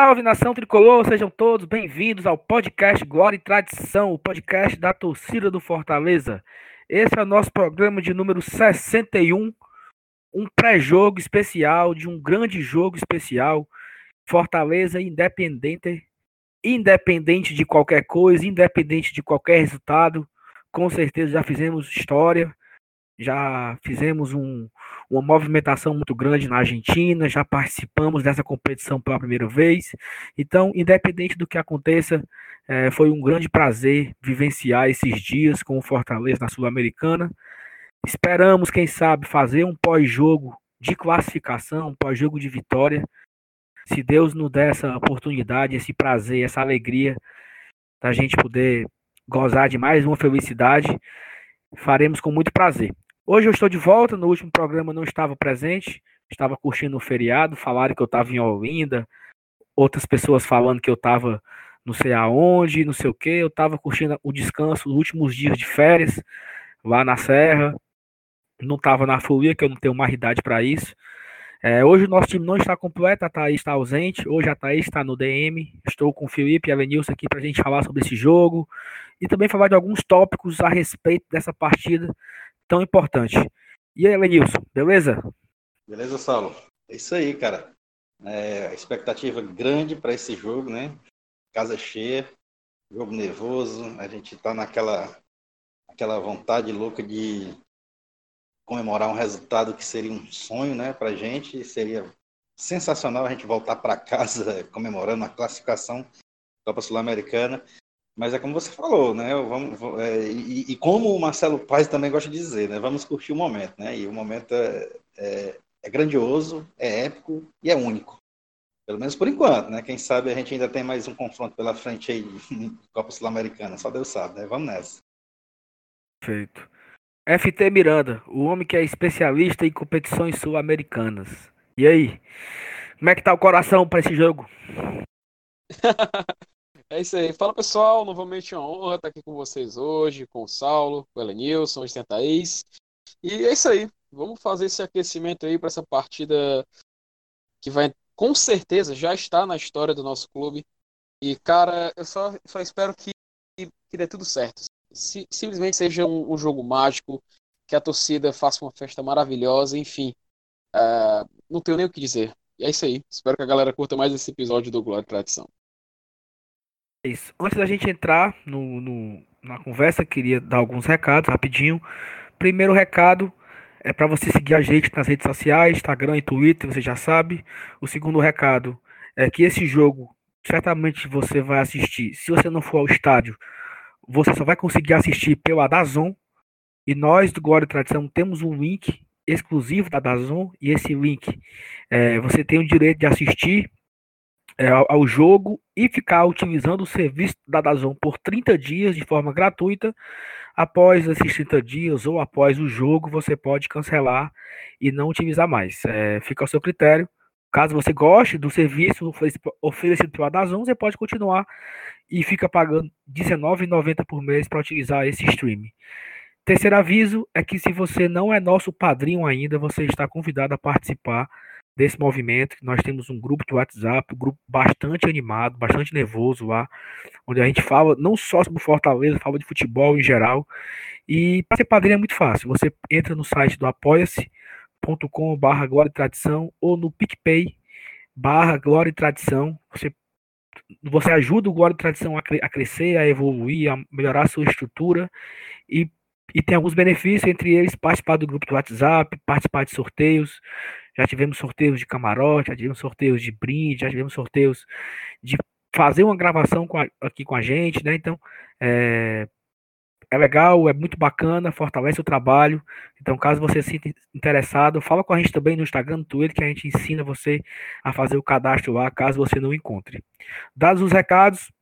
Salve nação tricolor, sejam todos bem-vindos ao podcast Glória e Tradição, o podcast da torcida do Fortaleza. Esse é o nosso programa de número 61, um pré-jogo especial de um grande jogo especial. Fortaleza independente, independente de qualquer coisa, independente de qualquer resultado. Com certeza já fizemos história, já fizemos um, uma movimentação muito grande na Argentina, já participamos dessa competição pela primeira vez. Então, independente do que aconteça, é, foi um grande prazer vivenciar esses dias com o Fortaleza na Sul-Americana. Esperamos, quem sabe, fazer um pós-jogo de classificação, um pós-jogo de vitória. Se Deus nos der essa oportunidade, esse prazer, essa alegria da gente poder gozar de mais uma felicidade, faremos com muito prazer. Hoje eu estou de volta, no último programa não estava presente, estava curtindo o feriado, falaram que eu estava em Olinda, outras pessoas falando que eu estava não sei aonde, não sei o que, eu estava curtindo o descanso, os últimos dias de férias, lá na Serra, não estava na folia, que eu não tenho mais idade para isso. É, hoje o nosso time não está completo, a Thaís está ausente, hoje a Thaís está no DM, estou com o Felipe e a Venilson aqui para a gente falar sobre esse jogo, e também falar de alguns tópicos a respeito dessa partida tão importante. E aí, Lenilson, beleza? Beleza, Saulo. É isso aí, cara. É, expectativa grande para esse jogo, né? Casa cheia, jogo nervoso, a gente tá naquela aquela vontade louca de comemorar um resultado que seria um sonho, né, pra gente, seria sensacional a gente voltar para casa comemorando a classificação da Copa Sul-Americana. Mas é como você falou, né? Vamos, é, e, e, como o Marcelo Paz também gosta de dizer, né? Vamos curtir o momento, né? E o momento é, é, é grandioso, é épico e é único. Pelo menos por enquanto, né? Quem sabe a gente ainda tem mais um confronto pela frente aí de Copa Sul-Americana, só Deus sabe, né? Vamos nessa. Perfeito. FT Miranda, o homem que é especialista em competições sul-americanas. E aí? Como é que tá o coração para esse jogo? É isso aí. Fala pessoal, novamente uma honra estar aqui com vocês hoje, com o Saulo, com o Elenilson, o Thaís. E é isso aí. Vamos fazer esse aquecimento aí para essa partida que vai, com certeza, já está na história do nosso clube. E, cara, eu só, só espero que, que dê tudo certo. Se, simplesmente seja um, um, jogo mágico, que a torcida faça uma festa maravilhosa, enfim. Uh, não tenho nem o que dizer. E é isso aí. Espero que a galera curta mais esse episódio do Glória e Tradição. Antes da gente entrar no, no, na conversa, queria dar alguns recados rapidinho. Primeiro recado é para você seguir a gente nas redes sociais, Instagram e Twitter, você já sabe. O segundo recado é que esse jogo certamente você vai assistir. Se você não for ao estádio, você só vai conseguir assistir pela Dazon. E nós do Glória e Tradição temos um link exclusivo da Dazon e esse link é, você tem o direito de assistir é, ao jogo e ficar utilizando o serviço da Dazon por 30 dias de forma gratuita. Após esses 30 dias ou após o jogo, você pode cancelar e não utilizar mais. É, fica ao seu critério. Caso você goste do serviço oferecido pela Dazon, você pode continuar e fica pagando R$19,90 por mês para utilizar esse stream. Terceiro aviso é que se você não é nosso padrinho ainda, você está convidado a participar desse movimento. Nós temos um grupo de WhatsApp, um grupo bastante animado, bastante nervoso lá, onde a gente fala não só sobre Fortaleza, fala de futebol em geral. E para ser padrinho é muito fácil. Você entra no site do apoia-se.com barra Glória e Tradição ou no PicPay barra Glória e Tradição. Você, você ajuda o Glória e Tradição a, cre a crescer, a evoluir, a melhorar a sua estrutura e e tem alguns benefícios, entre eles participar do grupo do WhatsApp, participar de sorteios, já tivemos sorteios de camarote, já tivemos sorteios de brinde, já tivemos sorteios de fazer uma gravação com a, aqui com a gente, né? Então, é, é legal, é muito bacana, fortalece o trabalho. Então, caso você se sinta interessado, fala com a gente também no Instagram, no Twitter, que a gente ensina você a fazer o cadastro lá, caso você não encontre. Dados os recados,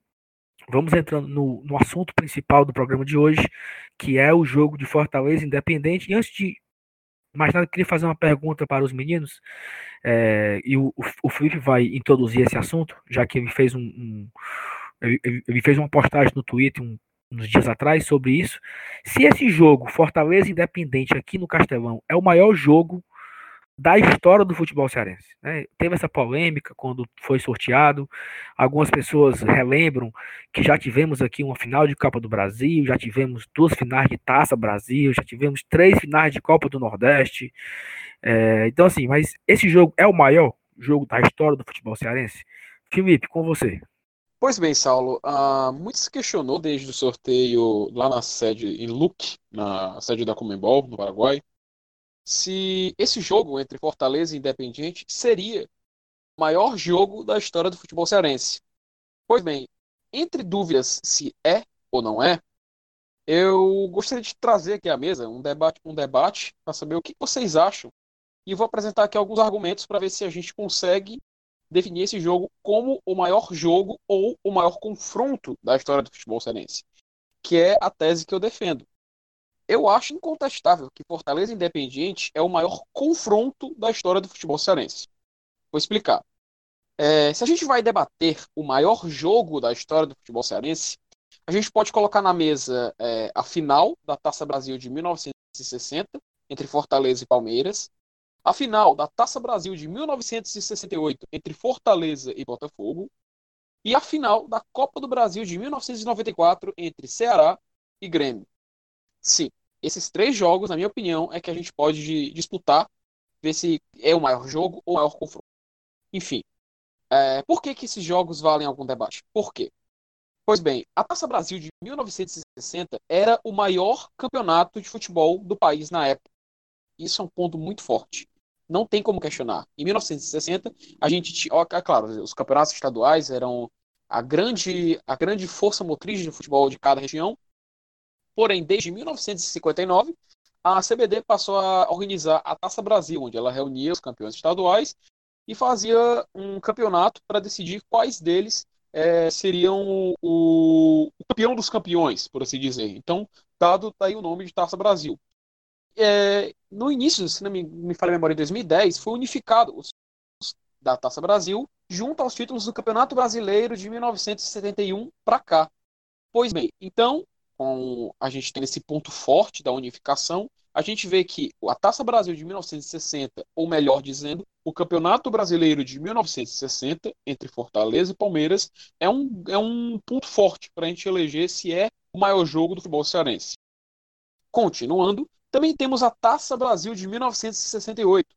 vamos entrando no, no assunto principal do programa de hoje, que é o jogo de Fortaleza Independente. E antes de mas nada, queria fazer uma pergunta para os meninos, é, e o, o Felipe vai introduzir esse assunto, já que ele fez um, um ele, ele, fez uma postagem no Twitter um, uns dias atrás sobre isso. Se esse jogo, Fortaleza Independente aqui no Castelão, é o maior jogo da história do futebol cearense. Né? Teve essa polêmica quando foi sorteado. Algumas pessoas relembram que já tivemos aqui uma final de Copa do Brasil, já tivemos duas finais de Taça Brasil, já tivemos três finais de Copa do Nordeste. É, então, assim, mas esse jogo é o maior jogo da história do futebol cearense? Felipe, com você. Pois bem, Saulo, uh, muito se questionou desde o sorteio lá na sede em Luque, na sede da Comembol, no Paraguai, se esse jogo entre Fortaleza e Independiente seria o maior jogo da história do futebol cearense. Pois bem, entre dúvidas se é ou não é, eu gostaria de trazer aqui à mesa um debate, um debate para saber o que vocês acham e vou apresentar aqui alguns argumentos para ver se a gente consegue definir esse jogo como o maior jogo ou o maior confronto da história do futebol cearense, que é a tese que eu defendo eu acho incontestável que Fortaleza Independiente é o maior confronto da história do futebol cearense. Vou explicar. É, se a gente vai debater o maior jogo da história do futebol cearense, a gente pode colocar na mesa é, a final da Taça Brasil de 1960, entre Fortaleza e Palmeiras, a final da Taça Brasil de 1968, entre Fortaleza e Botafogo, e a final da Copa do Brasil de 1994, entre Ceará e Grêmio. Sim, esses três jogos, na minha opinião, é que a gente pode disputar, ver se é o maior jogo ou o maior confronto. Enfim, é, por que, que esses jogos valem algum debate? Por quê? Pois bem, a Taça Brasil de 1960 era o maior campeonato de futebol do país na época. Isso é um ponto muito forte. Não tem como questionar. Em 1960, a gente tinha, é claro, os campeonatos estaduais eram a grande, a grande força motriz de futebol de cada região, Porém, desde 1959, a CBD passou a organizar a Taça Brasil, onde ela reunia os campeões estaduais e fazia um campeonato para decidir quais deles é, seriam o, o, campeão dos campeões, por assim dizer. Então, dado daí o nome de Taça Brasil. É, no início, se não me, me falha a memória, em 2010, foi unificado os da Taça Brasil junto aos títulos do Campeonato Brasileiro de 1971 para cá. Pois bem, então com a gente tem esse ponto forte da unificação, a gente vê que a Taça Brasil de 1960, ou melhor dizendo, o Campeonato Brasileiro de 1960, entre Fortaleza e Palmeiras, é um, é um ponto forte para a gente eleger se é o maior jogo do futebol cearense. Continuando, também temos a Taça Brasil de 1968,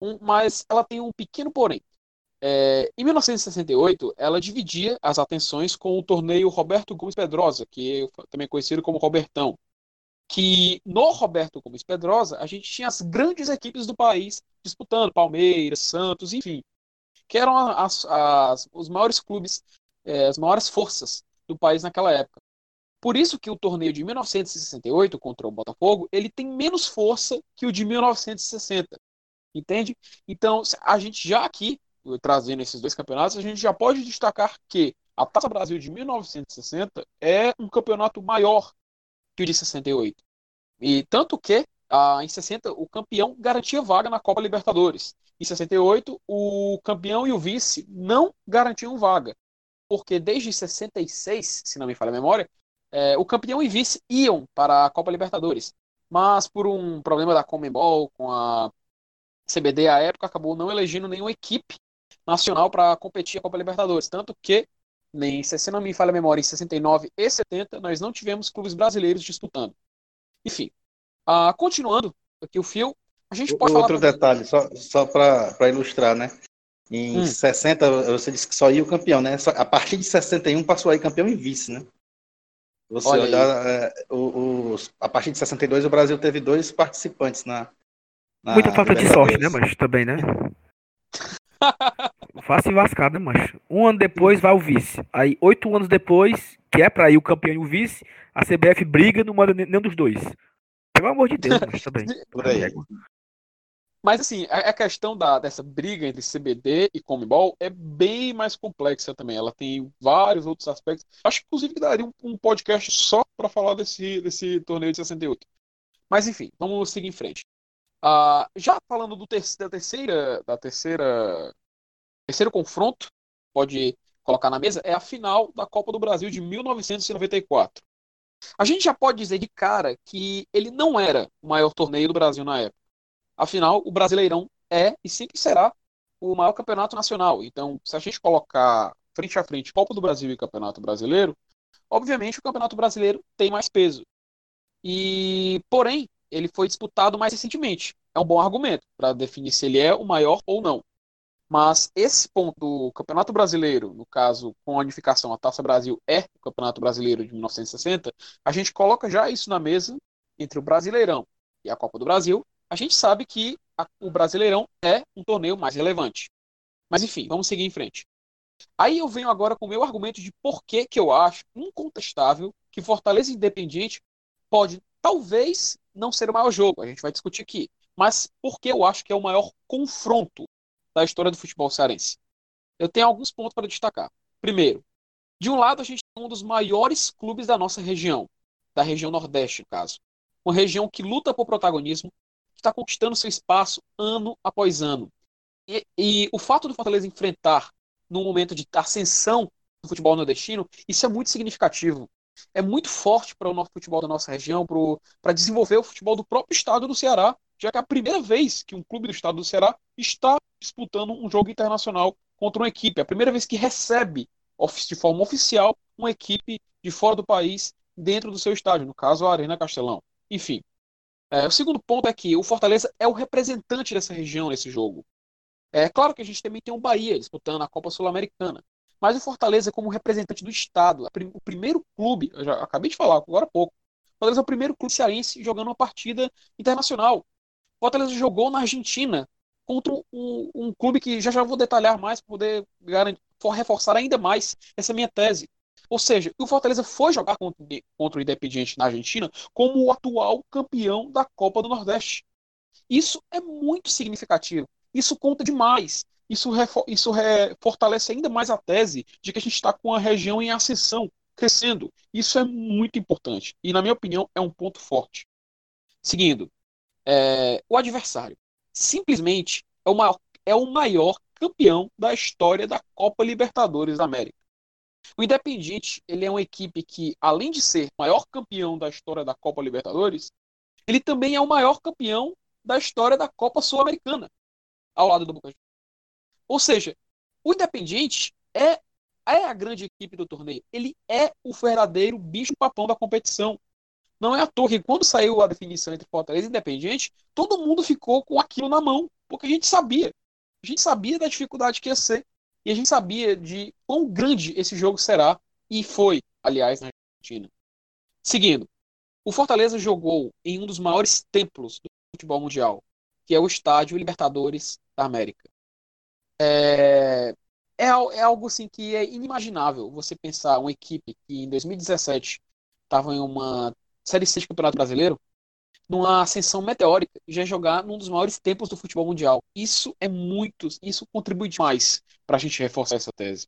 um, mas ela tem um pequeno porém. É, em 1968, ela dividia as atenções com o torneio Roberto Gomes Pedrosa, que é também conhecido como Robertão. Que no Roberto Gomes Pedrosa, a gente tinha as grandes equipes do país disputando, Palmeiras, Santos, enfim, que eram as, as, os maiores clubes, é, as maiores forças do país naquela época. Por isso que o torneio de 1968 contra o Botafogo, ele tem menos força que o de 1960. Entende? Então, a gente já aqui trazendo esses dois campeonatos, a gente já pode destacar que a Taça Brasil de 1960 é um campeonato maior que o de 68. E tanto que ah, em 60 o campeão garantia vaga na Copa Libertadores. Em 68 o campeão e o vice não garantiam vaga, porque desde 66, se não me falha a memória, é, o campeão e vice iam para a Copa Libertadores. Mas por um problema da Comembol com a CBD à época acabou não elegendo nenhuma equipe nacional para competir a Copa Libertadores. Tanto que, nem se não me falha a memória, em 69 e 70, nós não tivemos clubes brasileiros disputando. Enfim, uh, continuando aqui o fio, a gente pode Outro falar... detalhe, só, só para ilustrar, né? Em hum. 60, você disse que só ia o campeão, né? A partir de 61 passou aí campeão e vice, né? Você Olha olhar, é, o, o, a partir de 62 o Brasil teve dois participantes na. na Muita falta de sorte, né, mas também, né? Fácil vascada, macho. Um ano depois vai o vice. Aí, oito anos depois, que é pra ir o campeão e o vice, a CBF briga não manda nenhum dos dois. Pelo amor de Deus, mas também. Por aí. Mas assim, a, questão da, dessa briga entre CBD e Comebol é bem mais complexa também. Ela tem vários outros aspectos. Acho que inclusive daria um, um podcast só para falar desse, desse torneio de 68. Mas enfim, vamos seguir em frente. Uh, já falando do ter da terceira, da terceira, terceiro confronto, pode colocar na mesa, é a final da Copa do Brasil de 1994. A gente já pode dizer de cara que ele não era o maior torneio do Brasil na época. Afinal, o Brasileirão é e sempre será o maior campeonato nacional. Então, se a gente colocar frente a frente Copa do Brasil e Campeonato Brasileiro, obviamente o Campeonato Brasileiro tem mais peso. E, porém, ele foi disputado mais recentemente. É um bom argumento para definir se ele é o maior ou não. Mas esse ponto do Campeonato Brasileiro, no caso, com a unificação, a Taça Brasil é o Campeonato Brasileiro de 1960, a gente coloca já isso na mesa entre o Brasileirão e a Copa do Brasil. A gente sabe que a, o Brasileirão é um torneio mais relevante. Mas enfim, vamos seguir em frente. Aí eu venho agora com o meu argumento de por que, que eu acho incontestável que Fortaleza Independiente pode, talvez, não ser o maior jogo. A gente vai discutir aqui. Mas por que eu acho que é o maior confronto da história do futebol cearense? Eu tenho alguns pontos para destacar. Primeiro, de um lado, a gente tem um dos maiores clubes da nossa região, da região Nordeste, no caso. Uma região que luta por protagonismo, que está conquistando seu espaço ano após ano. E, e, o fato do Fortaleza enfrentar, num momento de ascensão do futebol nordestino, isso é muito significativo. É muito forte para o nosso futebol da nossa região, para desenvolver o futebol do próprio estado do Ceará, já que é a primeira vez que um clube do estado do Ceará está disputando um jogo internacional contra uma equipe. É a primeira vez que recebe de forma oficial uma equipe de fora do país dentro do seu estádio, no caso a Arena Castelão. Enfim. É, o segundo ponto é que o Fortaleza é o representante dessa região nesse jogo. É claro que a gente também tem o Bahia disputando a Copa Sul-Americana. Mas o Fortaleza, como representante do Estado, o primeiro clube, eu já acabei de falar agora há pouco, o Fortaleza é o primeiro clube cearense jogando uma partida internacional. O Fortaleza jogou na Argentina contra um, um clube que já já vou detalhar mais para poder reforçar ainda mais essa minha tese. Ou seja, o Fortaleza foi jogar contra, contra o Independiente na Argentina como o atual campeão da Copa do Nordeste. Isso é muito significativo. Isso conta demais. Isso, isso fortalece ainda mais a tese de que a gente está com a região em ascensão, crescendo. Isso é muito importante. E, na minha opinião, é um ponto forte. Seguindo, é, o adversário simplesmente é o, maior, é o maior campeão da história da Copa Libertadores da América. O Independiente ele é uma equipe que, além de ser maior campeão da história da Copa Libertadores, ele também é o maior campeão da história da Copa Sul-Americana, ao lado do Boca Ou seja, o Independiente é, é a grande equipe do torneio. Ele é o verdadeiro bicho-papão da competição. Não é à toa que quando saiu a definição entre Fortaleza e Independiente, todo mundo ficou com aquilo na mão, porque a gente sabia. A gente sabia da dificuldade que ia ser. E a gente sabia de quão grande esse jogo será. E foi, aliás, na Argentina. Seguindo, o Fortaleza jogou em um dos maiores templos do futebol mundial, que é o Estádio Libertadores da América. É, é, é algo assim que é inimaginável você pensar uma equipe que em 2017 estava em uma Série C de Campeonato Brasileiro, numa ascensão meteórica já jogar num dos maiores tempos do futebol mundial. Isso é muito, isso contribui demais para a gente reforçar essa tese.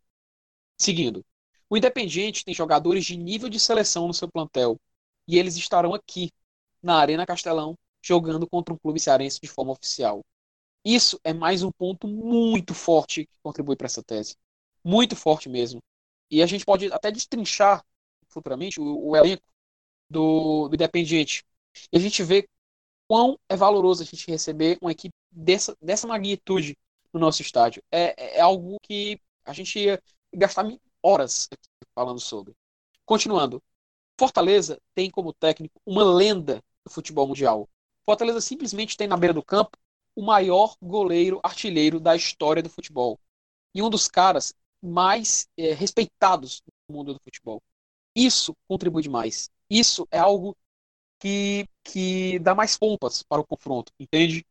Seguindo, o Independiente tem jogadores de nível de seleção no seu plantel e eles estarão aqui na Arena Castelão jogando contra um clube cearense de forma oficial. Isso é mais um ponto muito forte que contribui para essa tese. Muito forte mesmo. E a gente pode até destrinchar futuramente o, o elenco do, do Independiente. E a gente vê quão é valoroso a gente receber uma equipe dessa, dessa magnitude no nosso estádio. É, é algo que a gente ia gastar horas falando sobre. Continuando, Fortaleza tem como técnico uma lenda do futebol mundial. Fortaleza simplesmente tem na beira do campo o maior goleiro artilheiro da história do futebol. E um dos caras mais é, respeitados no mundo do futebol. Isso contribui demais. Isso é algo que, que dá mais pompas para o confronto, entende?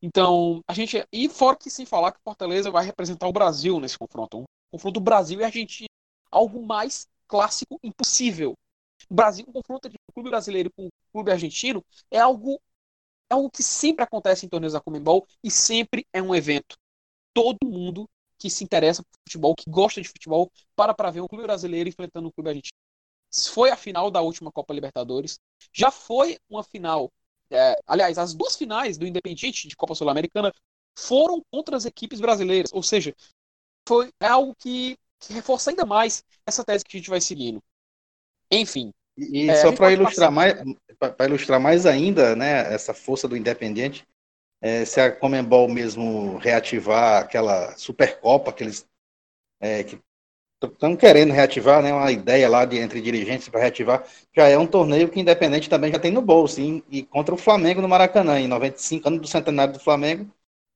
Então, a gente. E fora que sem falar que Fortaleza vai representar o Brasil nesse confronto. Um confronto Brasil e Argentina. Algo mais clássico impossível. O Brasil, um confronto o clube brasileiro com o clube argentino é algo, é algo que sempre acontece em torneios da Comembol e sempre é um evento. Todo mundo que se interessa por futebol, que gosta de futebol, para para ver um clube brasileiro enfrentando um clube argentino foi a final da última Copa Libertadores, já foi uma final. É, aliás, as duas finais do Independiente de Copa Sul-Americana foram contra as equipes brasileiras, ou seja, foi é algo que, que reforça ainda mais essa tese que a gente vai seguindo. Enfim. E, e é, só para ilustrar mais, para ilustrar mais ainda, né, essa força do Independiente, é, se a Comembol mesmo reativar aquela Supercopa que eles é, que estão querendo reativar, né, uma ideia lá de entre dirigentes para reativar, já é um torneio que Independente também já tem no bolso, e, e contra o Flamengo no Maracanã, em 95 anos do centenário do Flamengo,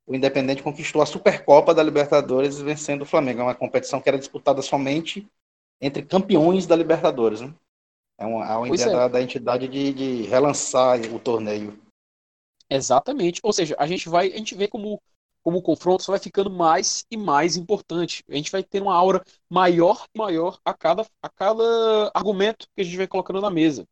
o Independente conquistou a Supercopa da Libertadores vencendo o Flamengo, é uma competição que era disputada somente entre campeões da Libertadores, né? É uma, é uma ideia é. da, da, entidade de, de relançar o torneio. Exatamente. Ou seja, a gente vai, a gente vê como como o confronto só vai ficando mais e mais importante. A gente vai ter uma aura maior e maior a cada, a cada argumento que a gente vai colocando na mesa.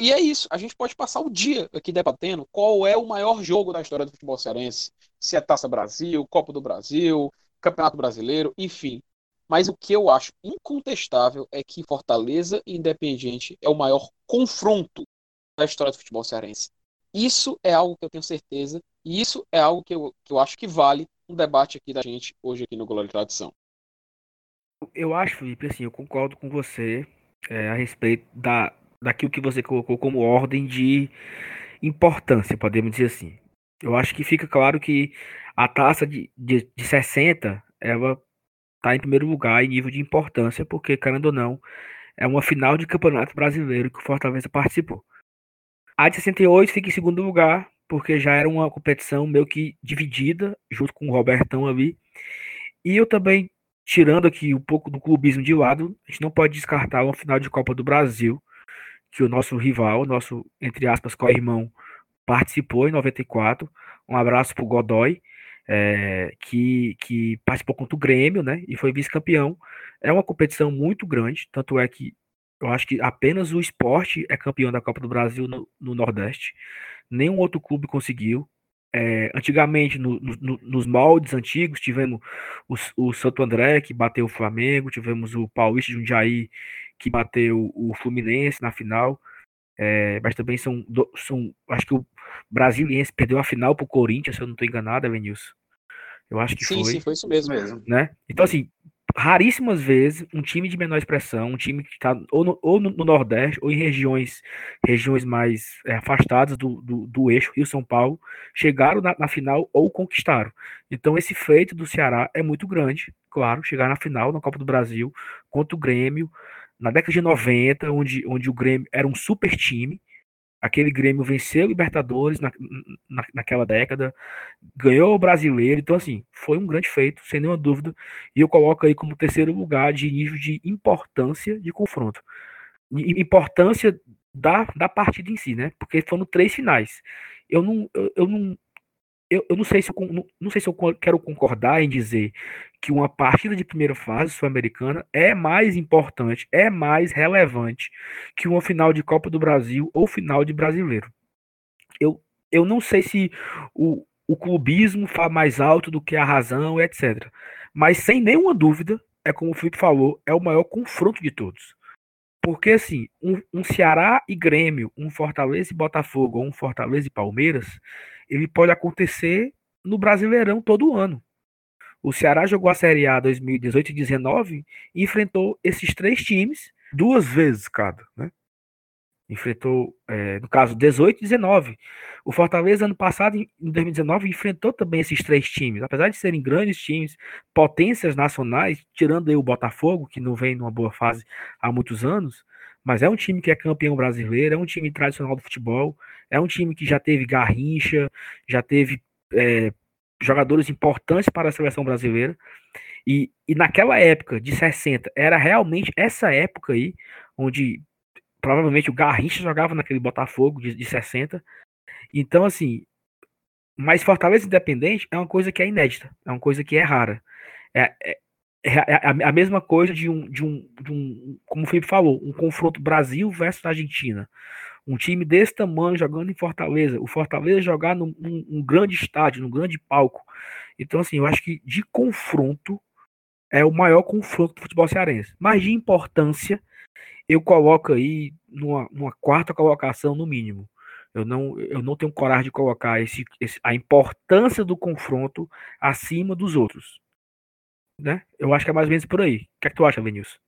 E é isso, a gente pode passar o dia aqui debatendo qual é o maior jogo da história do futebol cearense. Se é Taça Brasil, Copa do Brasil, Campeonato Brasileiro, enfim. Mas o que eu acho incontestável é que Fortaleza e Independiente é o maior confronto da história do futebol cearense. Isso é algo que eu tenho certeza, e isso é algo que eu, que eu acho que vale um debate aqui da gente hoje aqui no Glória e Tradição. Eu acho, Felipe, assim, eu concordo com você é, a respeito da, daquilo que você colocou como ordem de importância, podemos dizer assim. Eu acho que fica claro que a taça de, de, de 60, ela está em primeiro lugar em nível de importância, porque, querendo ou não, é uma final de campeonato brasileiro que o Fortaleza participou. A de 68 fica em segundo lugar, porque já era uma competição meio que dividida, junto com o Robertão ali. E eu também, tirando aqui um pouco do clubismo de lado, a gente não pode descartar uma final de Copa do Brasil, que o nosso rival, nosso, entre aspas, co-irmão, participou em 94. Um abraço para o Godoy, é, que, que participou contra o Grêmio, né? E foi vice-campeão. É uma competição muito grande, tanto é que eu acho que apenas o esporte é campeão da Copa do Brasil no, no Nordeste. Nenhum outro clube conseguiu. É, antigamente, no, no, nos moldes antigos, tivemos o, o, Santo André, que bateu o Flamengo, tivemos o Paulista de Jundiaí, que bateu o Fluminense na final. É, mas também são, são. Acho que o Brasiliense perdeu a final para o Corinthians, se eu não estou enganado, Evanilson. Eu acho que sim, foi. Sim, foi isso mesmo. mesmo. Né? Então, assim, raríssimas vezes um time de menor expressão, um time que está ou, no, ou no, Nordeste ou em regiões regiões mais é, afastadas do, do, do, eixo Rio-São Paulo, chegaram na, na, final ou conquistaram. Então esse feito do Ceará é muito grande, claro, chegar na final na Copa do Brasil contra o Grêmio, na década de 90, onde, onde o Grêmio era um super time, Aquele Grêmio venceu Libertadores na, na, naquela década, ganhou o brasileiro, então assim, foi um grande feito, sem nenhuma dúvida, e eu coloco aí como terceiro lugar de nível de importância de confronto. Importância da, da partida em si, né? Porque foram três finais. Eu não, eu, eu não, eu, eu não sei se eu, não, não sei se eu quero concordar em dizer que uma partida de primeira fase sul-americana é mais importante, é mais relevante que uma final de Copa do Brasil ou final de brasileiro. Eu, eu não sei se o, o clubismo fala mais alto do que a razão, etc. Mas sem nenhuma dúvida, é como o Felipe falou, é o maior confronto de todos. Porque assim, um, um Ceará e Grêmio, um Fortaleza e Botafogo, ou um Fortaleza e Palmeiras, ele pode acontecer no Brasileirão todo ano. O Ceará jogou a Série A 2018 e 2019 e enfrentou esses três times duas vezes cada, né? Enfrentou, é, no caso, 18 e 19. O Fortaleza, ano passado, em 2019, enfrentou também esses três times. Apesar de serem grandes times, potências nacionais, tirando aí o Botafogo, que não vem numa boa fase há muitos anos, mas é um time que é campeão brasileiro, é um time tradicional do futebol, é um time que já teve Garrincha, já teve é, jogadores importantes para a seleção brasileira. E, e naquela época de 60, era realmente essa época aí, onde provavelmente o Garrincha jogava naquele Botafogo de, de 60. Então, assim, mas Fortaleza Independente é uma coisa que é inédita, é uma coisa que é rara. É, é, é, é a mesma coisa de um, de um, de um, como o Felipe falou, um confronto Brasil versus Argentina. Um time desse tamanho jogando em Fortaleza. O Fortaleza jogar num um, um grande estádio, num grande palco. Então, assim, eu acho que de confronto é o maior confronto do futebol cearense. Mas de importância, eu coloco aí numa, numa quarta colocação no mínimo. Eu não, eu não tenho coragem de colocar esse, esse, a importância do confronto acima dos outros né? Eu acho que é mais ou menos por aí. O que é que tu acha, Vinícius?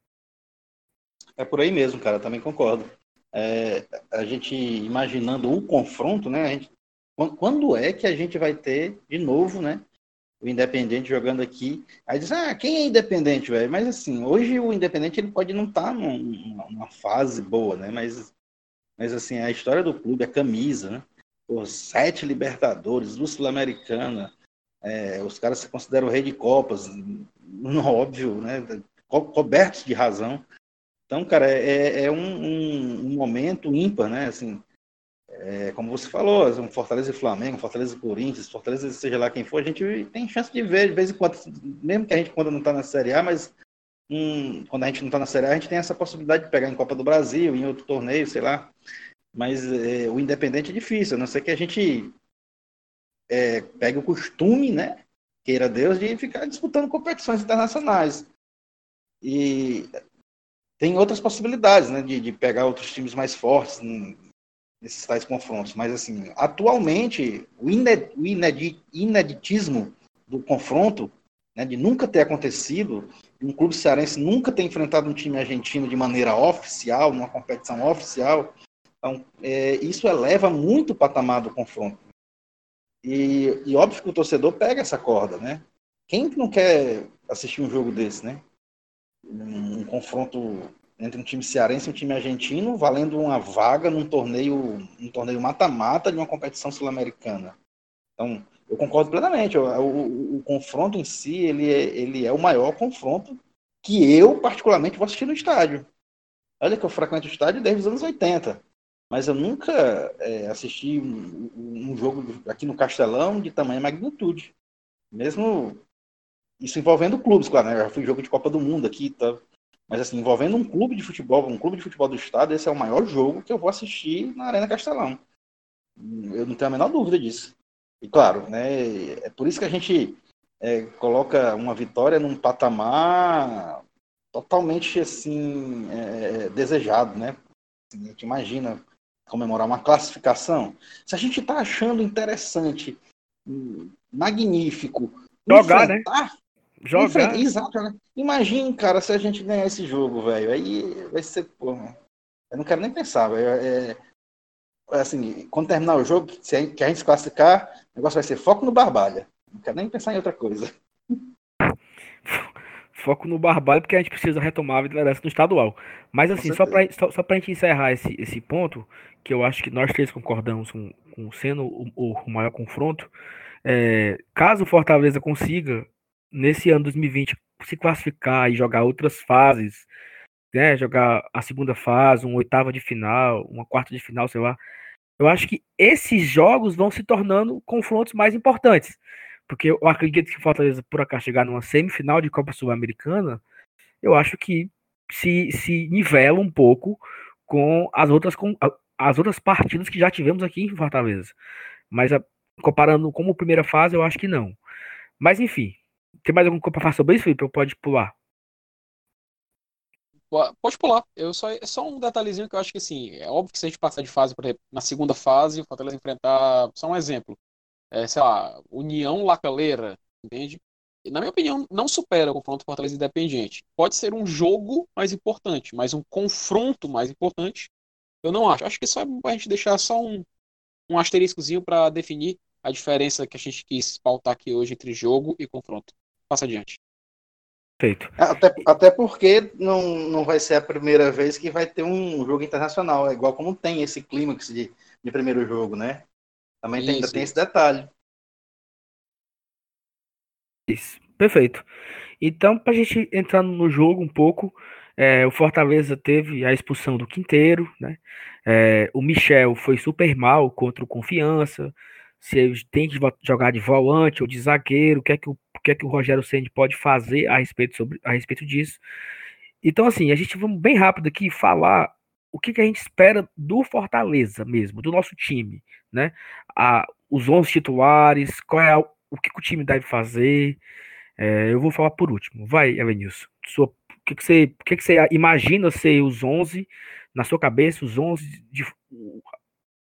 É por aí mesmo, cara, também concordo. É, a gente imaginando o confronto, né? Gente quando é que a gente vai ter de novo, né? O Independente jogando aqui. Aí diz, ah, quem é Independente, velho? Mas assim, hoje o Independente ele pode não estar tá numa, numa, fase boa, né? Mas, mas assim, a história do clube, a camisa, né? Os sete Libertadores, do Sul-Americana, é, os caras se consideram rei de Copas, óbvio, né? Co cobertos de razão. Então, cara, é, é um, um, um, momento ímpar, né? Assim, é, como você falou, um Fortaleza e Flamengo, Fortaleza e Corinthians, Fortaleza seja lá quem for, a gente tem chance de ver de vez em quando, mesmo que a gente quando não está na Série A, mas um, quando a gente não está na Série A, a gente tem essa possibilidade de pegar em Copa do Brasil, em outro torneio, sei lá. Mas é, o Independente é difícil, a não ser que a gente é, pegue o costume, né? Queira Deus, de ficar disputando competições internacionais. E tem outras possibilidades, né, de, de pegar outros times mais fortes nesses tais confrontos. Mas, assim, atualmente, o, ined, o ined, ineditismo do confronto, né, de nunca ter acontecido, um clube cearense nunca ter enfrentado um time argentino de maneira oficial, numa competição oficial, então, é, isso eleva muito o patamar do confronto. E, e óbvio que o torcedor pega essa corda, né? Quem não quer assistir um jogo desse, né? um, confronto entre um time cearense e um time argentino, valendo uma vaga num torneio, um torneio mata-mata de uma competição sul-americana. Então, eu concordo plenamente. O, o, o, confronto em si, ele é, ele é o maior confronto que eu, particularmente, vou assistir no estádio. Olha que eu frequento o estádio desde os anos 80. Mas eu nunca é, assisti um, um, jogo aqui no Castelão de tamanha magnitude. Mesmo isso envolvendo clubes, claro, né? Eu já fui jogo de Copa do Mundo aqui, tá? Mas assim, envolvendo um clube de futebol, um clube de futebol do estado, esse é o maior jogo que eu vou assistir na Arena Castelão. Eu não tenho a menor dúvida disso. E claro, né, é por isso que a gente é, coloca uma vitória num patamar totalmente assim é, desejado, né? Assim, a gente imagina comemorar uma classificação. Se a gente está achando interessante, hum, magnífico, jogar, né? Jogar. Exato, né? Imagina, cara, se a gente ganhar esse jogo, velho. Aí vai ser, porra. Eu não quero nem pensar, velho. É, é, assim, quando terminar o jogo, se a, que a gente se classificar, o negócio vai ser foco no Barbalha. Não quero nem pensar em outra coisa. Foco no Barbalha, porque a gente precisa retomar a liderança no estadual. Mas assim, só pra, só, só pra gente encerrar esse, esse ponto, que eu acho que nós três concordamos com, com sendo o, o maior confronto, é, caso o Fortaleza consiga nesse ano 2020 se classificar e jogar outras fases, né, jogar a segunda fase, uma oitava de final, uma quarta de final, sei lá, eu acho que esses jogos vão se tornando confrontos mais importantes. Porque eu acredito que Fortaleza, por acaso, chegar numa semifinal de Copa Sul-Americana, eu acho que se, se nivela um pouco com as outras, com as outras partidas que já tivemos aqui em Fortaleza. Mas a, comparando como primeira fase, eu acho que não. Mas enfim, tem mais alguma coisa para falar sobre isso, Felipe? Ou pode pular? Pode pular. Eu só, é só um detalhezinho que eu acho que assim, é óbvio que se a gente passar de fase, por exemplo, na segunda fase, o Fortaleza enfrentar, só um exemplo, é, sei lá, União Lacaleira, entende? E, na minha opinião, não supera o confronto Fortaleza Independente. Pode ser um jogo mais importante, mas um confronto mais importante, eu não acho. Acho que só é a gente deixar só um, um asteriscozinho para definir a diferença que a gente quis pautar aqui hoje entre jogo e confronto. Passa adiante. Feito. Até, até porque não, não vai ser a primeira vez que vai ter um jogo internacional, é igual como tem esse clímax de, de primeiro jogo, né? Também tem, ainda tem esse detalhe. Isso, perfeito. Então, para a gente entrar no jogo um pouco, é, o Fortaleza teve a expulsão do Quinteiro, né? É, o Michel foi super mal contra o Confiança. Se ele tem que jogar de volante ou de zagueiro, o que é que o o que é que o Rogério Ceni pode fazer a respeito, sobre, a respeito disso. Então, assim, a gente vamos bem rápido aqui falar o que, que a gente espera do Fortaleza mesmo, do nosso time, né? A, os 11 titulares, qual é a, o que, que, o time deve fazer. É, eu vou falar por último. Vai, Evanilson. Sua, o que, que, você, o que, que você imagina ser os 11 na sua cabeça, os 11 de,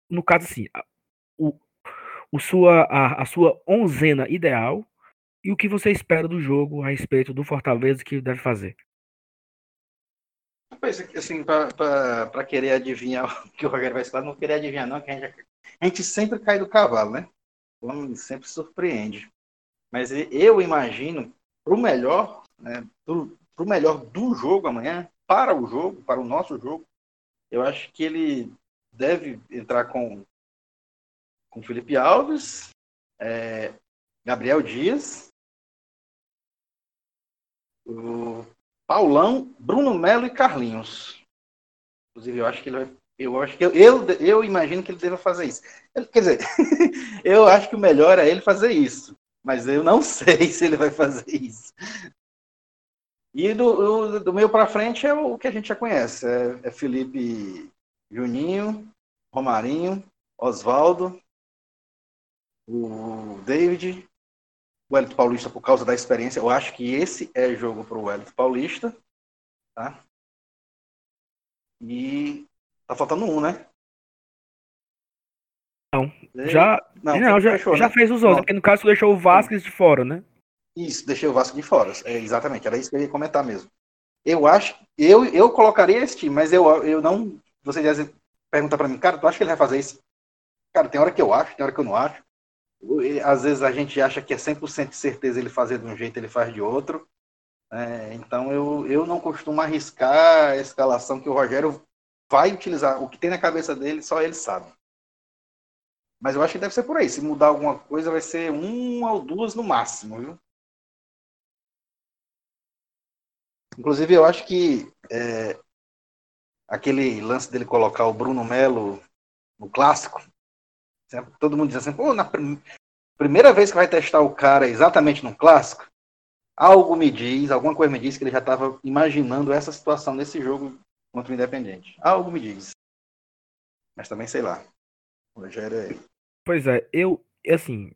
no caso assim, o sua, a, a sua onzena ideal e o que você espera do jogo a respeito do Fortaleza que deve fazer? Rapaz, assim, para querer adivinhar o que o Rogério vai falar, não querer adivinhar, não, que a gente a gente sempre cai do cavalo, né? O homem sempre surpreende. Mas eu imagino, para o melhor, né, para o melhor do jogo amanhã, para o jogo, para o nosso jogo, eu acho que ele deve entrar com com Felipe Alves, é, Gabriel Dias, o Paulão, Bruno Melo e Carlinhos. Inclusive, eu acho que ele vai. Eu acho que eu, eu, eu imagino que ele deva fazer isso. Quer dizer, eu acho que o melhor é ele fazer isso. Mas eu não sei se ele vai fazer isso. E do, do meio para frente é o que a gente já conhece. É, é Felipe Juninho, Romarinho, Oswaldo, o David, o Wellington Paulista por causa da experiência. Eu acho que esse é jogo para o Wellington Paulista. Tá? E tá faltando um, né? Não. Já, não, não já, fechou, já né? fez os 11, porque no caso deixou o Vasquez de fora, né? Isso, deixei o Vasco de fora. É, exatamente, era isso que eu ia comentar mesmo. Eu acho, eu, eu colocaria esse time, mas eu, eu não. Você já pergunta para mim, cara, tu acha que ele vai fazer isso? Cara, tem hora que eu acho, tem hora que eu não acho. Às vezes a gente acha que é 100% de certeza ele fazer de um jeito, ele faz de outro. É, então eu, eu não costumo arriscar a escalação que o Rogério vai utilizar. O que tem na cabeça dele, só ele sabe. Mas eu acho que deve ser por aí. Se mudar alguma coisa, vai ser uma ou duas no máximo, viu? Inclusive, eu acho que é, aquele lance dele colocar o Bruno Melo no clássico, todo mundo diz assim, pô, na prim primeira vez que vai testar o cara exatamente no clássico, algo me diz, alguma coisa me diz que ele já estava imaginando essa situação nesse jogo contra o Independente. Algo me diz. Mas também sei lá. O Rogério é. Pois é, eu, assim,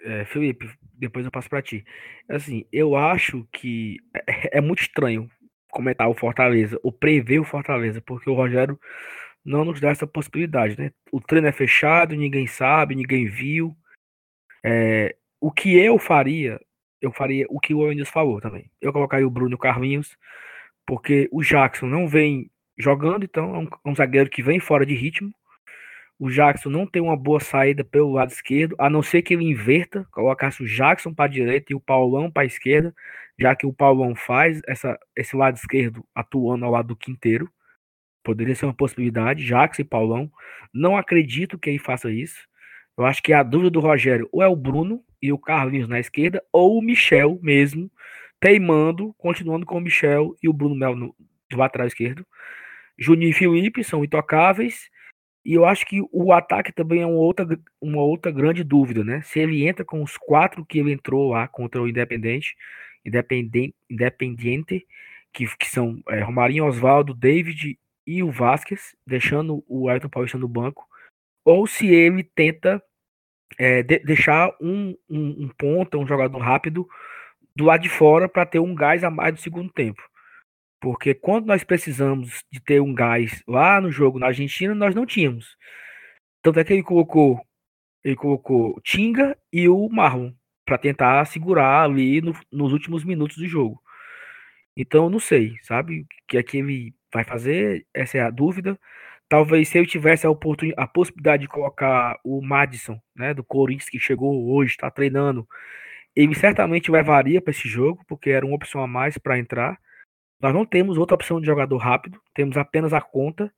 é, Felipe, depois eu passo para ti. Assim, eu acho que é, é, muito estranho comentar o Fortaleza, ou prever o Fortaleza, porque o Rogério não nos dá essa possibilidade, né? O treino é fechado, ninguém sabe, ninguém viu. É, o que eu faria, eu faria o que o Enes falou também. Eu colocaria o Bruno Carlinhos, porque o Jackson não vem jogando, então é um, é um zagueiro que vem fora de ritmo. O Jackson não tem uma boa saída pelo lado esquerdo, a não ser que ele inverta, colocasse o Jackson para a direita e o Paulão para a esquerda, já que o Paulão faz essa, esse lado esquerdo atuando ao lado do Quinteiro. Poderia ser uma possibilidade, Jackson e Paulão. Não acredito que ele faça isso. Eu acho que a dúvida do Rogério ou é o Bruno e o Carlinhos na esquerda, ou o Michel mesmo, teimando, continuando com o Michel e o Bruno Mel no, do lateral esquerdo. Juninho e Felipe são intocáveis. E eu acho que o ataque também é uma outra, uma outra grande dúvida, né? Se ele entra com os quatro que ele entrou lá contra o Independente, Independente, Independiente que, que são é, Romarinho, Oswaldo, David e o Vasquez, deixando o Ayrton Paulista no banco, ou se ele tenta é, de, deixar um, um, um ponta, um jogador rápido do lado de fora para ter um gás a mais do segundo tempo. Porque quando nós precisamos de ter um gás lá no jogo na Argentina, nós não tínhamos. Tanto é que ele colocou ele colocou Tinga e o Marlon para tentar segurar ali no, nos últimos minutos do jogo. Então, não sei, sabe? O que é que ele vai fazer? Essa é a dúvida. Talvez se eu tivesse a, oportunidade, a possibilidade de colocar o Madison, né, do Corinthians, que chegou hoje, está treinando, ele certamente levaria para esse jogo, porque era uma opção a mais para entrar. Nós não temos outra opção de jogador rápido, temos apenas a conta.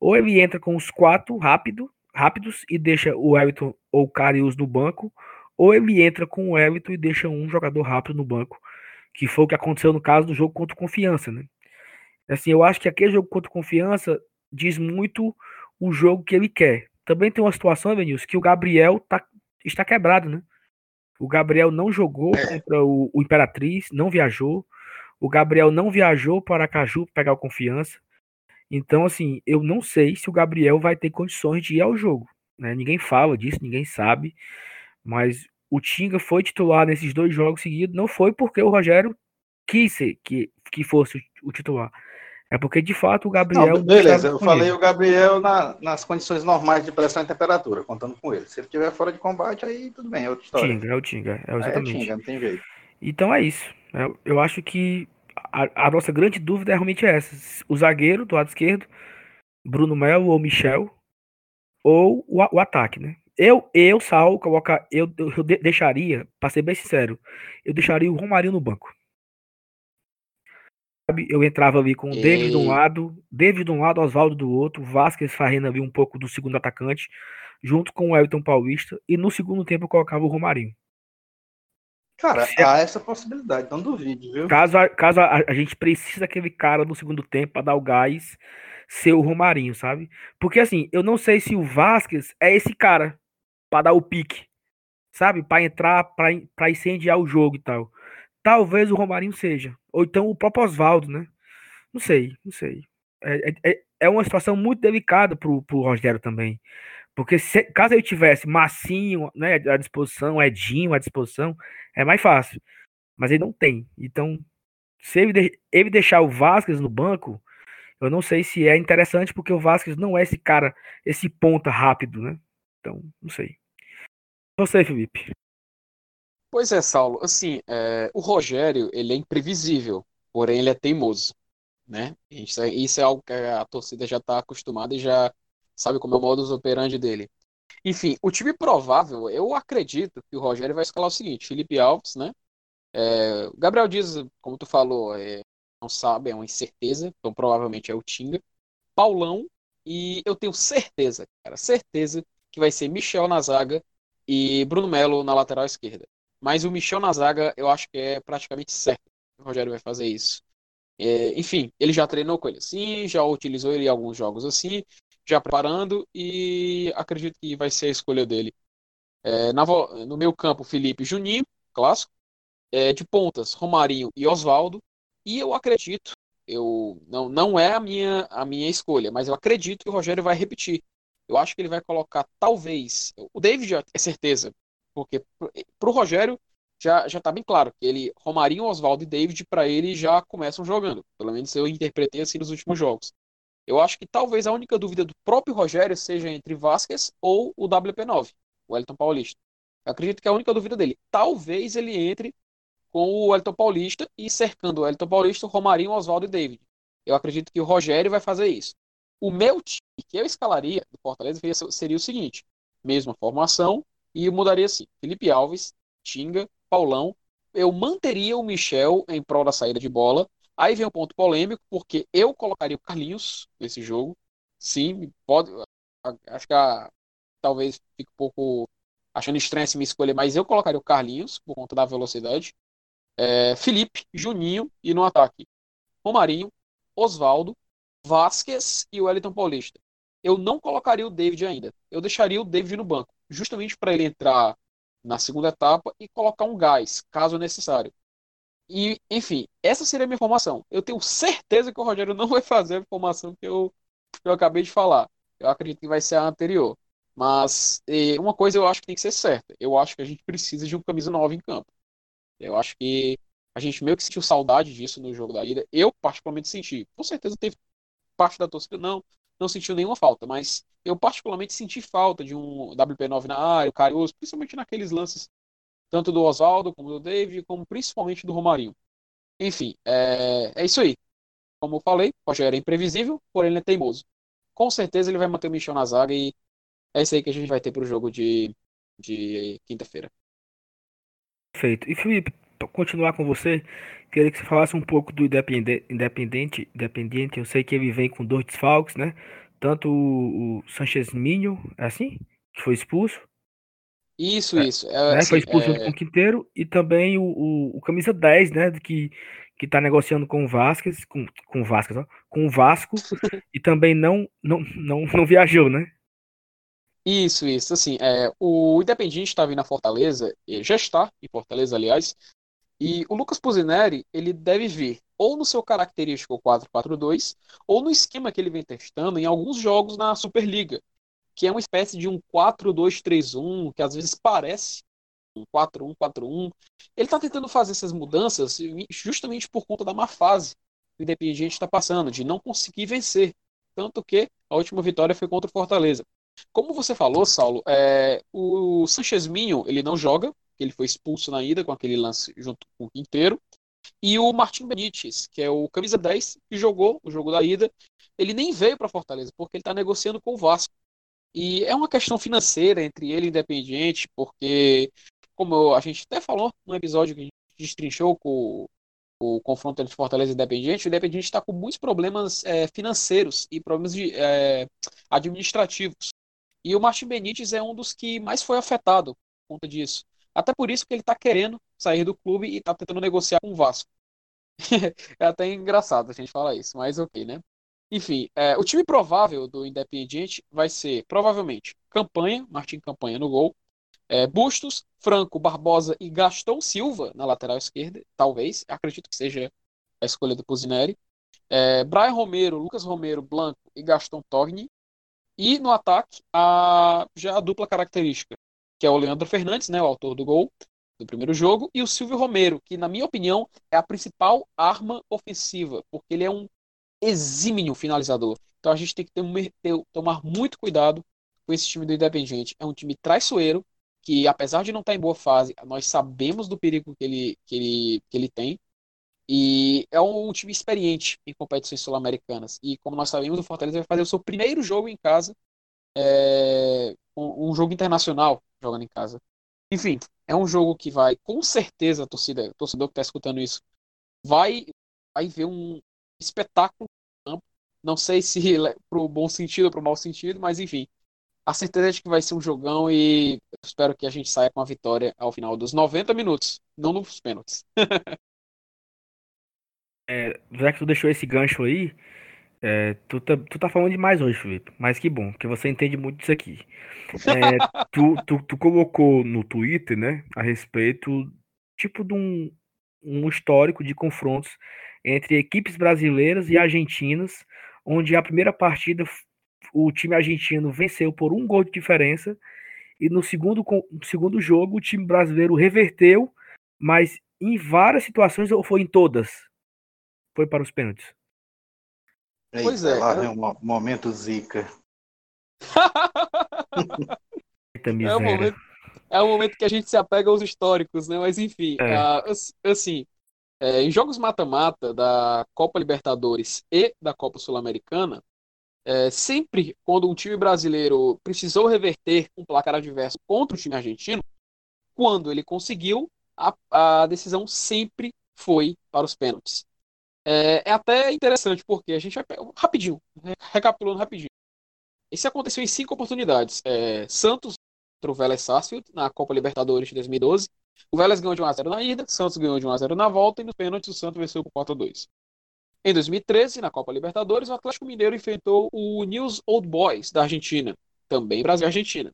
Ou ele entra com os quatro rápido, rápidos e deixa o Everton ou o Carius no banco, ou ele entra com o Everton e deixa um jogador rápido no banco, que foi o que aconteceu no caso do jogo contra o Confiança, né? Assim, eu acho que aquele jogo contra Confiança diz muito o jogo que ele quer. Também tem uma situação, Vinícius, que o Gabriel tá, está quebrado, né? O Gabriel não jogou é. contra o, o Imperatriz, não viajou. O Gabriel não viajou para para pegar o confiança. Então, assim, eu não sei se o Gabriel vai ter condições de ir ao jogo. Né? Ninguém fala disso, ninguém sabe. Mas o Tinga foi titular nesses dois jogos seguidos. Não foi porque o Rogério quis ser, que, que fosse o titular. É porque, de fato, o Gabriel. Não, beleza, eu falei ele. o Gabriel na, nas condições normais de pressão e temperatura, contando com ele. Se ele estiver fora de combate, aí tudo bem, é outra história. Tinga, é o Tinga, é exatamente. É Tinga, não tem jeito. Então é isso. Eu, eu acho que a, a, nossa grande dúvida é realmente essa. O zagueiro do lado esquerdo, Bruno Melo ou Michel. ou o, o ataque, né? Eu, eu, Sal, colocar, eu, eu deixaria, para ser bem sincero, eu deixaria o Romarinho no banco. Eu entrava ali com o David de um lado, David de um lado, Oswaldo do outro, Vasquez fazendo ali um pouco do segundo atacante, junto com o Elton Paulista, e no segundo tempo eu colocava o Romarinho. Cara, Se há essa possibilidade, não duvide, viu? Caso, a, caso a, a gente precise daquele cara no segundo tempo para dar o gás, ser o Romarinho, sabe? Porque assim, eu não sei se o Vasquez é esse cara para dar o pique, sabe? Para entrar, para incendiar o jogo e tal. Talvez o Romarinho seja. Ou então o próprio Oswaldo, né? Não sei, não sei. É, é, é, é uma situação muito delicada pro, pro Rogério também. Porque se, caso ele tivesse Massinho né, à disposição, Edinho à disposição, é mais fácil. Mas ele não tem. Então, se ele, de, ele deixar o Vasquez no banco, eu não sei se é interessante, porque o Vasquez não é esse cara, esse ponta rápido, né? Então, não sei. Você, Felipe. Pois é, Saulo. Assim, é, o Rogério, ele é imprevisível, porém ele é teimoso, né? Isso é, isso é algo que a torcida já está acostumada e já sabe como é o modus operandi dele. Enfim, o time provável, eu acredito que o Rogério vai escalar o seguinte: Felipe Alves, né? É, Gabriel Dias, como tu falou, é, não sabe, é uma incerteza, então provavelmente é o Tinga. Paulão, e eu tenho certeza, cara, certeza que vai ser Michel na zaga e Bruno Melo na lateral esquerda. Mas o Michel na zaga, eu acho que é praticamente certo que o Rogério vai fazer isso. É, enfim, ele já treinou com ele assim, já utilizou ele em alguns jogos assim, já preparando e acredito que vai ser a escolha dele. É, na, no meu campo, Felipe Juninho, clássico. É, de pontas, Romarinho e Oswaldo. E eu acredito, eu não, não é a minha, a minha escolha, mas eu acredito que o Rogério vai repetir. Eu acho que ele vai colocar, talvez, o David é certeza, porque para o Rogério já já está bem claro que ele, Romarinho, Oswaldo e David, para ele já começam jogando. Pelo menos eu interpretei assim nos últimos jogos. Eu acho que talvez a única dúvida do próprio Rogério seja entre Vasquez ou o WP9, o Elton Paulista. Eu acredito que é a única dúvida dele. Talvez ele entre com o Elton Paulista e cercando o Elton Paulista, Romarinho, Oswaldo e David. Eu acredito que o Rogério vai fazer isso. O meu time que eu escalaria do Fortaleza seria o seguinte: mesma formação e mudaria assim: Felipe Alves, Tinga, Paulão. Eu manteria o Michel em prol da saída de bola Aí vem um ponto polêmico, porque eu colocaria o Carlinhos nesse jogo. Sim, pode. Acho que a, talvez fique um pouco achando estranho essa minha escolha, mas eu colocaria o Carlinhos por conta da velocidade. É, Felipe, Juninho e no ataque. Romarinho, Oswaldo, Vasquez e o Wellington Paulista. Eu não colocaria o David ainda. Eu deixaria o David no banco, justamente para ele entrar na segunda etapa e colocar um gás, caso necessário. E, enfim, essa seria a minha formação. Eu tenho certeza que o Rogério não vai fazer a formação que eu, que eu acabei de falar. Eu acredito que vai ser a anterior. Mas uma coisa eu acho que tem que ser certa. Eu acho que a gente precisa de um camisa nova em campo. Eu acho que a gente meio que sentiu saudade disso no jogo da ida. Eu, particularmente, senti. Com certeza teve parte da torcida não, não sentiu nenhuma falta, mas eu particularmente senti falta de um WP9 na área, o Caruso, principalmente naqueles lances tanto do Oswaldo, como do David, como principalmente do Romarinho. Enfim, é, é isso aí. Como eu falei, o Rogério é imprevisível, porém ele é teimoso. Com certeza ele vai manter o Michel na zaga e é isso aí que a gente vai ter para o jogo de, de quinta-feira. Perfeito. E Felipe, continuar com você, queria que você falasse um pouco do Independente, Independente, Independente. Eu sei que ele vem com dois desfalques, né? Tanto o, o Sanchez Minho, é assim? Que foi expulso, isso, é, isso. É, né, assim, foi expulso é... com o Quinteiro e também o, o, o, camisa 10, né, que que tá negociando com o Vasquez, com, com o Vasquez, ó, com o Vasco e também não não, não não viajou, né? Isso, isso. Assim, é, o Independiente está vindo na Fortaleza, já está em Fortaleza, aliás, e o Lucas Pusineri, ele deve vir ou no seu característico 4-4-2, ou no esquema que ele vem testando em alguns jogos na Superliga que é uma espécie de um 4-2-3-1, que às vezes parece um 4-1-4-1. Ele está tentando fazer essas mudanças justamente por conta da má fase que o Independiente está passando, de não conseguir vencer. Tanto que a última vitória foi contra o Fortaleza. Como você falou, Saulo, é, o Sanchez Minho, ele não joga, ele foi expulso na ida com aquele lance junto com o Quinteiro. E o Martin Benítez, que é o camisa 10, que jogou o jogo da ida, ele nem veio para Fortaleza, porque ele está negociando com o Vasco. E é uma questão financeira entre ele e o Independiente, porque, como a gente até falou no episódio que a gente destrinchou com o confronto entre Fortaleza e Independiente, o Independiente está com muitos problemas é, financeiros e problemas de, é, administrativos. E o Martin Benítez é um dos que mais foi afetado por conta disso. Até por isso que ele está querendo sair do clube e está tentando negociar com o Vasco. é até engraçado a gente falar isso, mas ok, né? Enfim, é, o time provável do Independiente vai ser, provavelmente, Campanha, Martim Campanha no gol, é, Bustos, Franco, Barbosa e Gaston Silva na lateral esquerda, talvez, acredito que seja a escolha do Pusineri. É, Brian Romero, Lucas Romero, Blanco e Gaston Torni. E no ataque, a, já a dupla característica, que é o Leandro Fernandes, né, o autor do gol do primeiro jogo, e o Silvio Romero, que, na minha opinião, é a principal arma ofensiva, porque ele é um exímio finalizador. Então a gente tem que ter, ter, tomar muito cuidado com esse time do Independiente. É um time traiçoeiro, que apesar de não estar em boa fase, nós sabemos do perigo que ele, que ele, que ele tem. E é um, time experiente em competições sul-americanas. E como nós sabemos, o Fortaleza vai fazer o seu primeiro jogo em casa, é, um, jogo internacional jogando em casa. Enfim, é um jogo que vai, com certeza, torcida, torcedor que está escutando isso, vai, vai ver um espetáculo Não sei se para o bom sentido ou para o mau sentido, mas enfim, a certeza de que vai ser um jogão e espero que a gente saia com a vitória ao final dos 90 minutos, não nos pênaltis. é, já que tu deixou esse gancho aí, é, tu, tá, tu tá falando demais hoje, Felipe, mas que bom, que você entende muito disso aqui. É, tu, tu, tu, colocou no Twitter, né, a respeito, tipo, de um, um histórico de confrontos entre equipes brasileiras e argentinas, onde a primeira partida o time argentino venceu por um gol de diferença. E no segundo, segundo jogo, o time brasileiro reverteu, mas em várias situações, ou foi em todas? Foi para os pênaltis. Pois é. Lá, né, um momento zica. Eita, é, o momento, é o momento que a gente se apega aos históricos, né? Mas enfim, é. uh, assim, é, em jogos mata-mata da Copa Libertadores e da Copa Sul-Americana, é, sempre quando um time brasileiro precisou reverter um placar adverso contra o time argentino, quando ele conseguiu, a, a decisão sempre foi para os pênaltis. É, é, até interessante porque a gente rapidinho, recapitulando rapidinho. Isso aconteceu em cinco oportunidades. É, Santos contra o Vélez Sarsfield na Copa Libertadores de 2012. O Vélez ganhou de 1x0 na ida, Santos ganhou de 1x0 na volta e nos pênaltis o Santos venceu por 4x2. Em 2013, na Copa Libertadores, o Atlético Mineiro enfrentou o News Old Boys da Argentina, também Brasil e Argentina.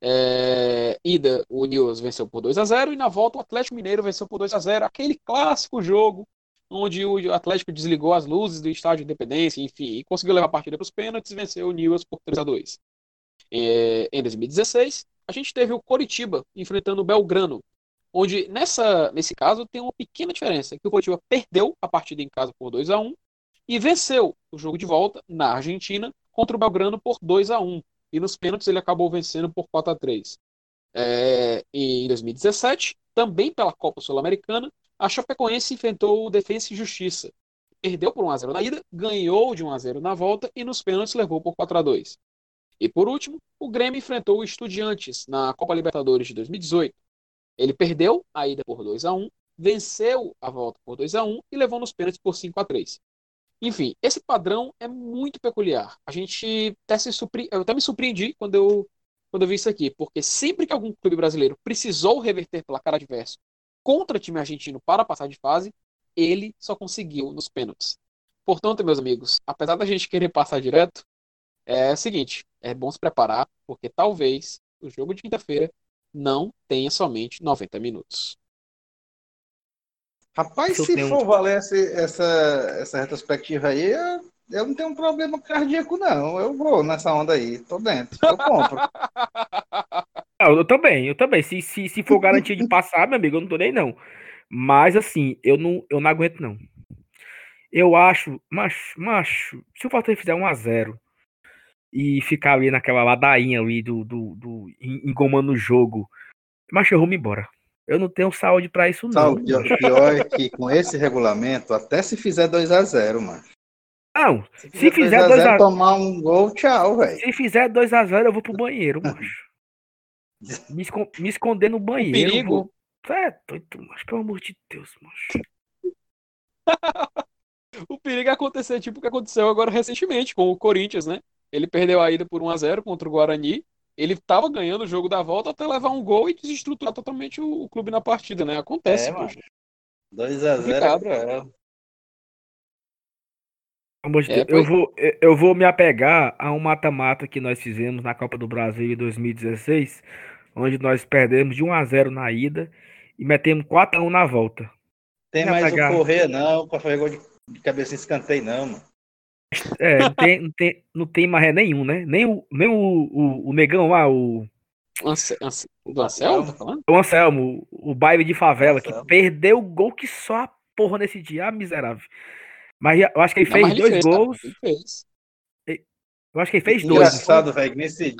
É, ida, o News venceu por 2 a 0 e na volta o Atlético Mineiro venceu por 2 a 0 aquele clássico jogo onde o Atlético desligou as luzes do estádio de Independência, enfim, e conseguiu levar a partida para os pênaltis e venceu o News por 3 a 2 é, Em 2016, a gente teve o Coritiba enfrentando o Belgrano, onde nessa, nesse caso tem uma pequena diferença, que o Curitiba perdeu a partida em casa por 2 a 1 e venceu o jogo de volta na Argentina contra o Belgrano por 2 a 1 e nos pênaltis ele acabou vencendo por 4 a 3 é, em 2017, também pela Copa Sul-Americana, a Chapecoense enfrentou o Defensa e Justiça. Perdeu por 1 a 0 na ida, ganhou de 1 a 0 na volta e nos pênaltis levou por 4 a 2 E por último, o Grêmio enfrentou o Estudiantes na Copa Libertadores de 2018. Ele perdeu a ida por 2 a 1 venceu a volta por 2 a 1 e levou nos pênaltis por 5 a 3 Enfim, esse padrão é muito peculiar. A gente até se surpre... Eu até me surpreendi quando eu, quando eu vi isso aqui, porque sempre que algum clube brasileiro precisou reverter pela cara adverso contra o time argentino para passar de fase, ele só conseguiu nos pênaltis. Portanto, meus amigos, apesar da gente querer passar direto, é o seguinte: é bom se preparar, porque talvez o jogo de quinta-feira não tenha somente 90 minutos. Rapaz, se tenho... for valer essa, essa, essa retrospectiva aí, eu, eu, não tenho um problema cardíaco, não. Eu vou nessa onda aí, tô dentro, eu compro. Não, eu também, eu também. Se, se, se for garantia de passar, meu amigo, eu não tô nem não. Mas assim, eu não, eu não aguento, não. Eu acho, macho, macho, se o Fortaleza fizer 1x0 e ficar ali naquela ladainha ali do, do, do engomando o jogo. Mas eu vou me embora. Eu não tenho saúde para isso, não. Saúde, pior é que com esse regulamento, até se fizer 2 a 0 mano. Não, Se se fizer 2 a 0 tomar um gol, tchau, velho. Se fizer 2x0, eu vou pro banheiro, macho. Me, escon- me esconder no banheiro. perigo. Vou... É, doido, macho. Pelo amor de Deus, macho. O perigo é acontecer, tipo o que aconteceu agora recentemente com o Corinthians, né? Ele perdeu a ida por 1x0 contra o Guarani. Ele tava ganhando o jogo da volta até levar um gol e desestruturar totalmente o, o clube na partida, né? Acontece, É, poxa. 2x0 é de É, Deus. pois- Eu, vou, eu- eu vou me apegar a um mata-mata que nós fizemos na Copa do Brasil em 2016, onde nós perdemos de 1x0 na ida e metemos 4x1 na volta. Tem Vai mais pegar. o correr, não, pra fazer gol de, de cabeça em escanteio, não, mano. É, não tem, não tem, não tem maré nenhum, né? Nem o, nem o, o, o negão lá, o, Anse, Anse, do Anselmo, tá falando? o Anselmo, o baile de favela, que Anselmo. perdeu o gol que só a porra nesse dia, ah, miserável. Mas eu acho que ele Não, fez ele dois fez, gols. ele fez. Eu acho que ele fez dois. não foi? Engraçado, velho, nesse,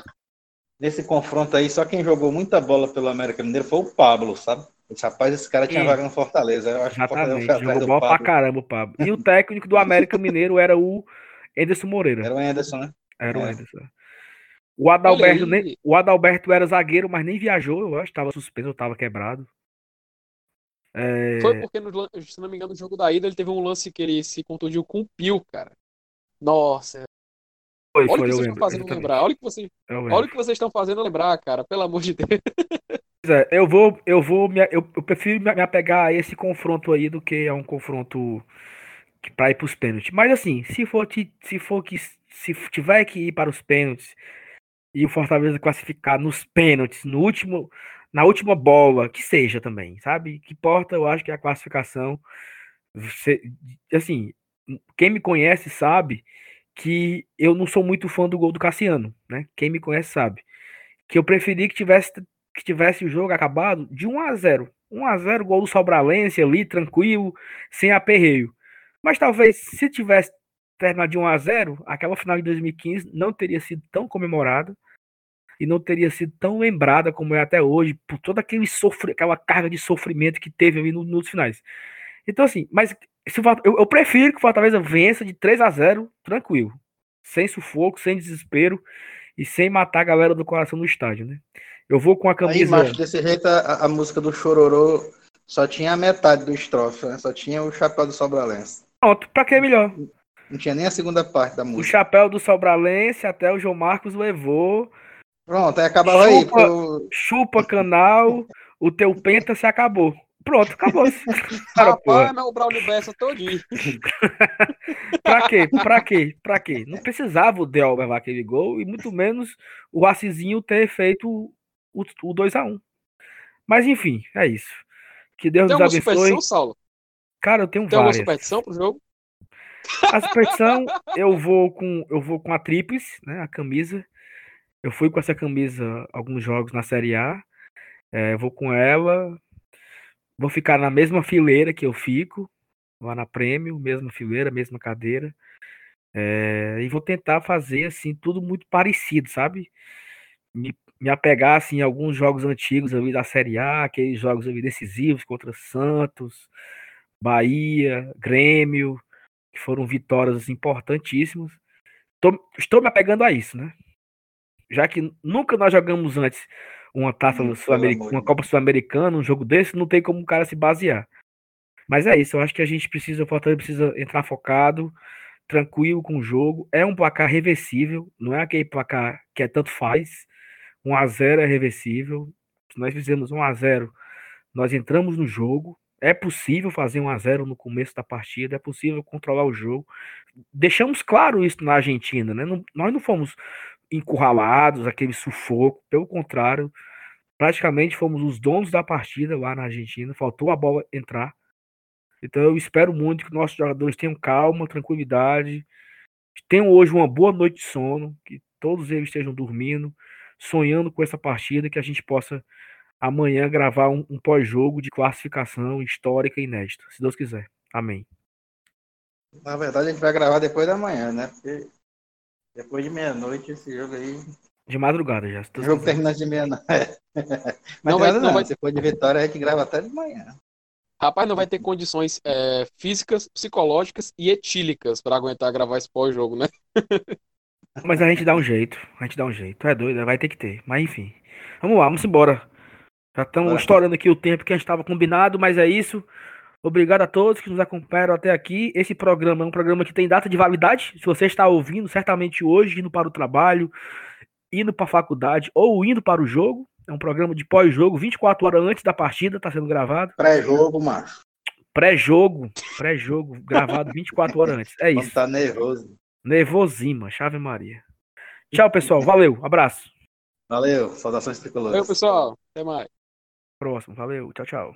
nesse confronto aí, só quem jogou muita bola pelo América Mineiro foi o Pablo, sabe? Esse rapaz, esse cara tinha Sim. vaga no Fortaleza. Eu acho que o Fortaleza Exatamente. foi atrás Jogou bola pra Pablo. caramba o Pablo. E o técnico do América Mineiro era o Anderson Moreira. Era o Anderson, né? Era o é. Anderson. O Adalberto, nem, o Adalberto era zagueiro, mas nem viajou, eu acho. Tava suspenso, ou tava quebrado. É, Foi porque, no, se não me engano, no jogo da ida, ele teve um lance que ele se contundiu com o Pio, cara. Nossa, foi, olha o que vocês estão fazendo exatamente. lembrar. Olha o que vocês, olha o que vocês estão fazendo lembrar, cara. Pelo amor de Deus. É, eu vou, eu vou, me, eu, eu prefiro me apegar a esse confronto aí do que a um confronto que para ir para os pênaltis. Mas assim, se for, ti- se for que se tiver que ir para os pênaltis e o Fortaleza classificar nos pênaltis, no último, na última bola, que seja também, sabe? Que importa, eu acho que é a classificação. Você- assim, quem me conhece sabe que eu não sou muito fã do gol do Cassiano, né? Quem me conhece sabe que eu preferi que tivesse que tivesse o jogo acabado de 1 a 0. 1 a 0 gol do Sobralense ali, tranquilo, sem aperreio. Mas talvez se tivesse terminado de 1 a 0, aquela final de 2015 não teria sido tão comemorada e não teria sido tão lembrada como é até hoje, por toda aquele sofre, aquela carga de sofrimento que teve ali no- nos finais. Então assim, mas se o eu, eu prefiro que o Fortaleza vença de 3 a 0, tranquilo, sem sufoco, sem desespero e sem matar a galera do coração no estádio, né? Eu vou com a Aí, camisa. macho, desse jeito, a, a música do Chororô só tinha a metade do estrofe, né? Só tinha o chapéu do Sobralense. Pronto, pra que é melhor? Não tinha nem a segunda parte da O música. chapéu do Sobralense até o João Marcos levou. Pronto, aí acabava aí. Chupa. porque o- Chupa canal, o teu penta se acabou. Pronto, acabou. Cara, Rapaz, o Braulio Bessa todinho. Pra quê? Pra quê? Pra quê? Não precisava o Del levar aquele gol e muito menos o Assisinho ter feito o, o 2x1. Mas enfim, é isso. Que Deus Tem nos alguma abençoe. superstição, Saulo? Cara, eu tenho Tem alguma várias. superstição pro jogo? A superstição, eu vou com eu vou com a tríplice, né, a camisa. Eu fui com essa camisa alguns jogos na Série A. É, vou com ela. Vou ficar na mesma fileira que eu fico, lá na Prêmio, mesma fileira, mesma cadeira. É, e vou tentar fazer assim tudo muito parecido, sabe? Me, me apegar assim a alguns jogos antigos ali da Série A, aqueles jogos ali decisivos contra Santos, Bahia, Grêmio, que foram vitórias importantíssimas. Tô- estou me apegando a isso, né? Já que nunca nós jogamos antes uma taça Hum, sul-americana, uma Copa Sul-Americana, um jogo desse, não tem como o cara se basear. Mas é isso, eu acho que a gente precisa, o Fortaleza precisa entrar focado, tranquilo com o jogo. É um placar reversível, não é aquele placar que é tanto faz. 1 a 0 é reversível. Se nós fizermos 1 a 0, nós entramos no jogo. É possível fazer 1 a 0 no começo da partida, é possível controlar o jogo. Deixamos claro isso na Argentina, né? Não- nós não fomos encurralados, aquele sufoco, pelo contrário, praticamente fomos os donos da partida lá na Argentina, faltou a bola entrar. Então eu espero muito que nossos jogadores tenham calma, tranquilidade, tenham hoje uma boa noite de sono, que todos eles estejam dormindo, sonhando com essa partida, que a gente possa amanhã gravar um, um pós-jogo de classificação histórica e inédita, se Deus quiser. Amém. Na verdade, a gente vai gravar depois da manhã, né? Porque depois de meia-noite, esse jogo aí. De madrugada já. O jogo termina de meia-noite. Mas Não vai- não não. vai- Se for de vitória, a gente grava até de manhã. Rapaz, não vai ter condições é, físicas, psicológicas e etílicas para aguentar gravar esse pós-jogo, né? Mas a gente dá um jeito. A gente dá um jeito. É doido, vai ter que ter. Mas enfim. Vamos lá, vamos embora. Já estamos estourando aqui o tempo que a gente estava combinado, mas é isso. Obrigado a todos que nos acompanharam até aqui. Esse programa é um programa que tem data de validade. Se você está ouvindo, certamente hoje, indo para o trabalho, indo para a faculdade ou indo para o jogo, é um programa de pós-jogo, 24 horas antes da partida, está sendo gravado. Pré-jogo, macho. Pré-jogo, pré-jogo, gravado 24 horas antes. É isso. Tá nervoso. Nervosima, Chave Maria. Tchau, pessoal. Valeu. Abraço. Valeu. Saudações tricolores. Valeu, pessoal. Até mais. Próximo. Valeu. Tchau, tchau.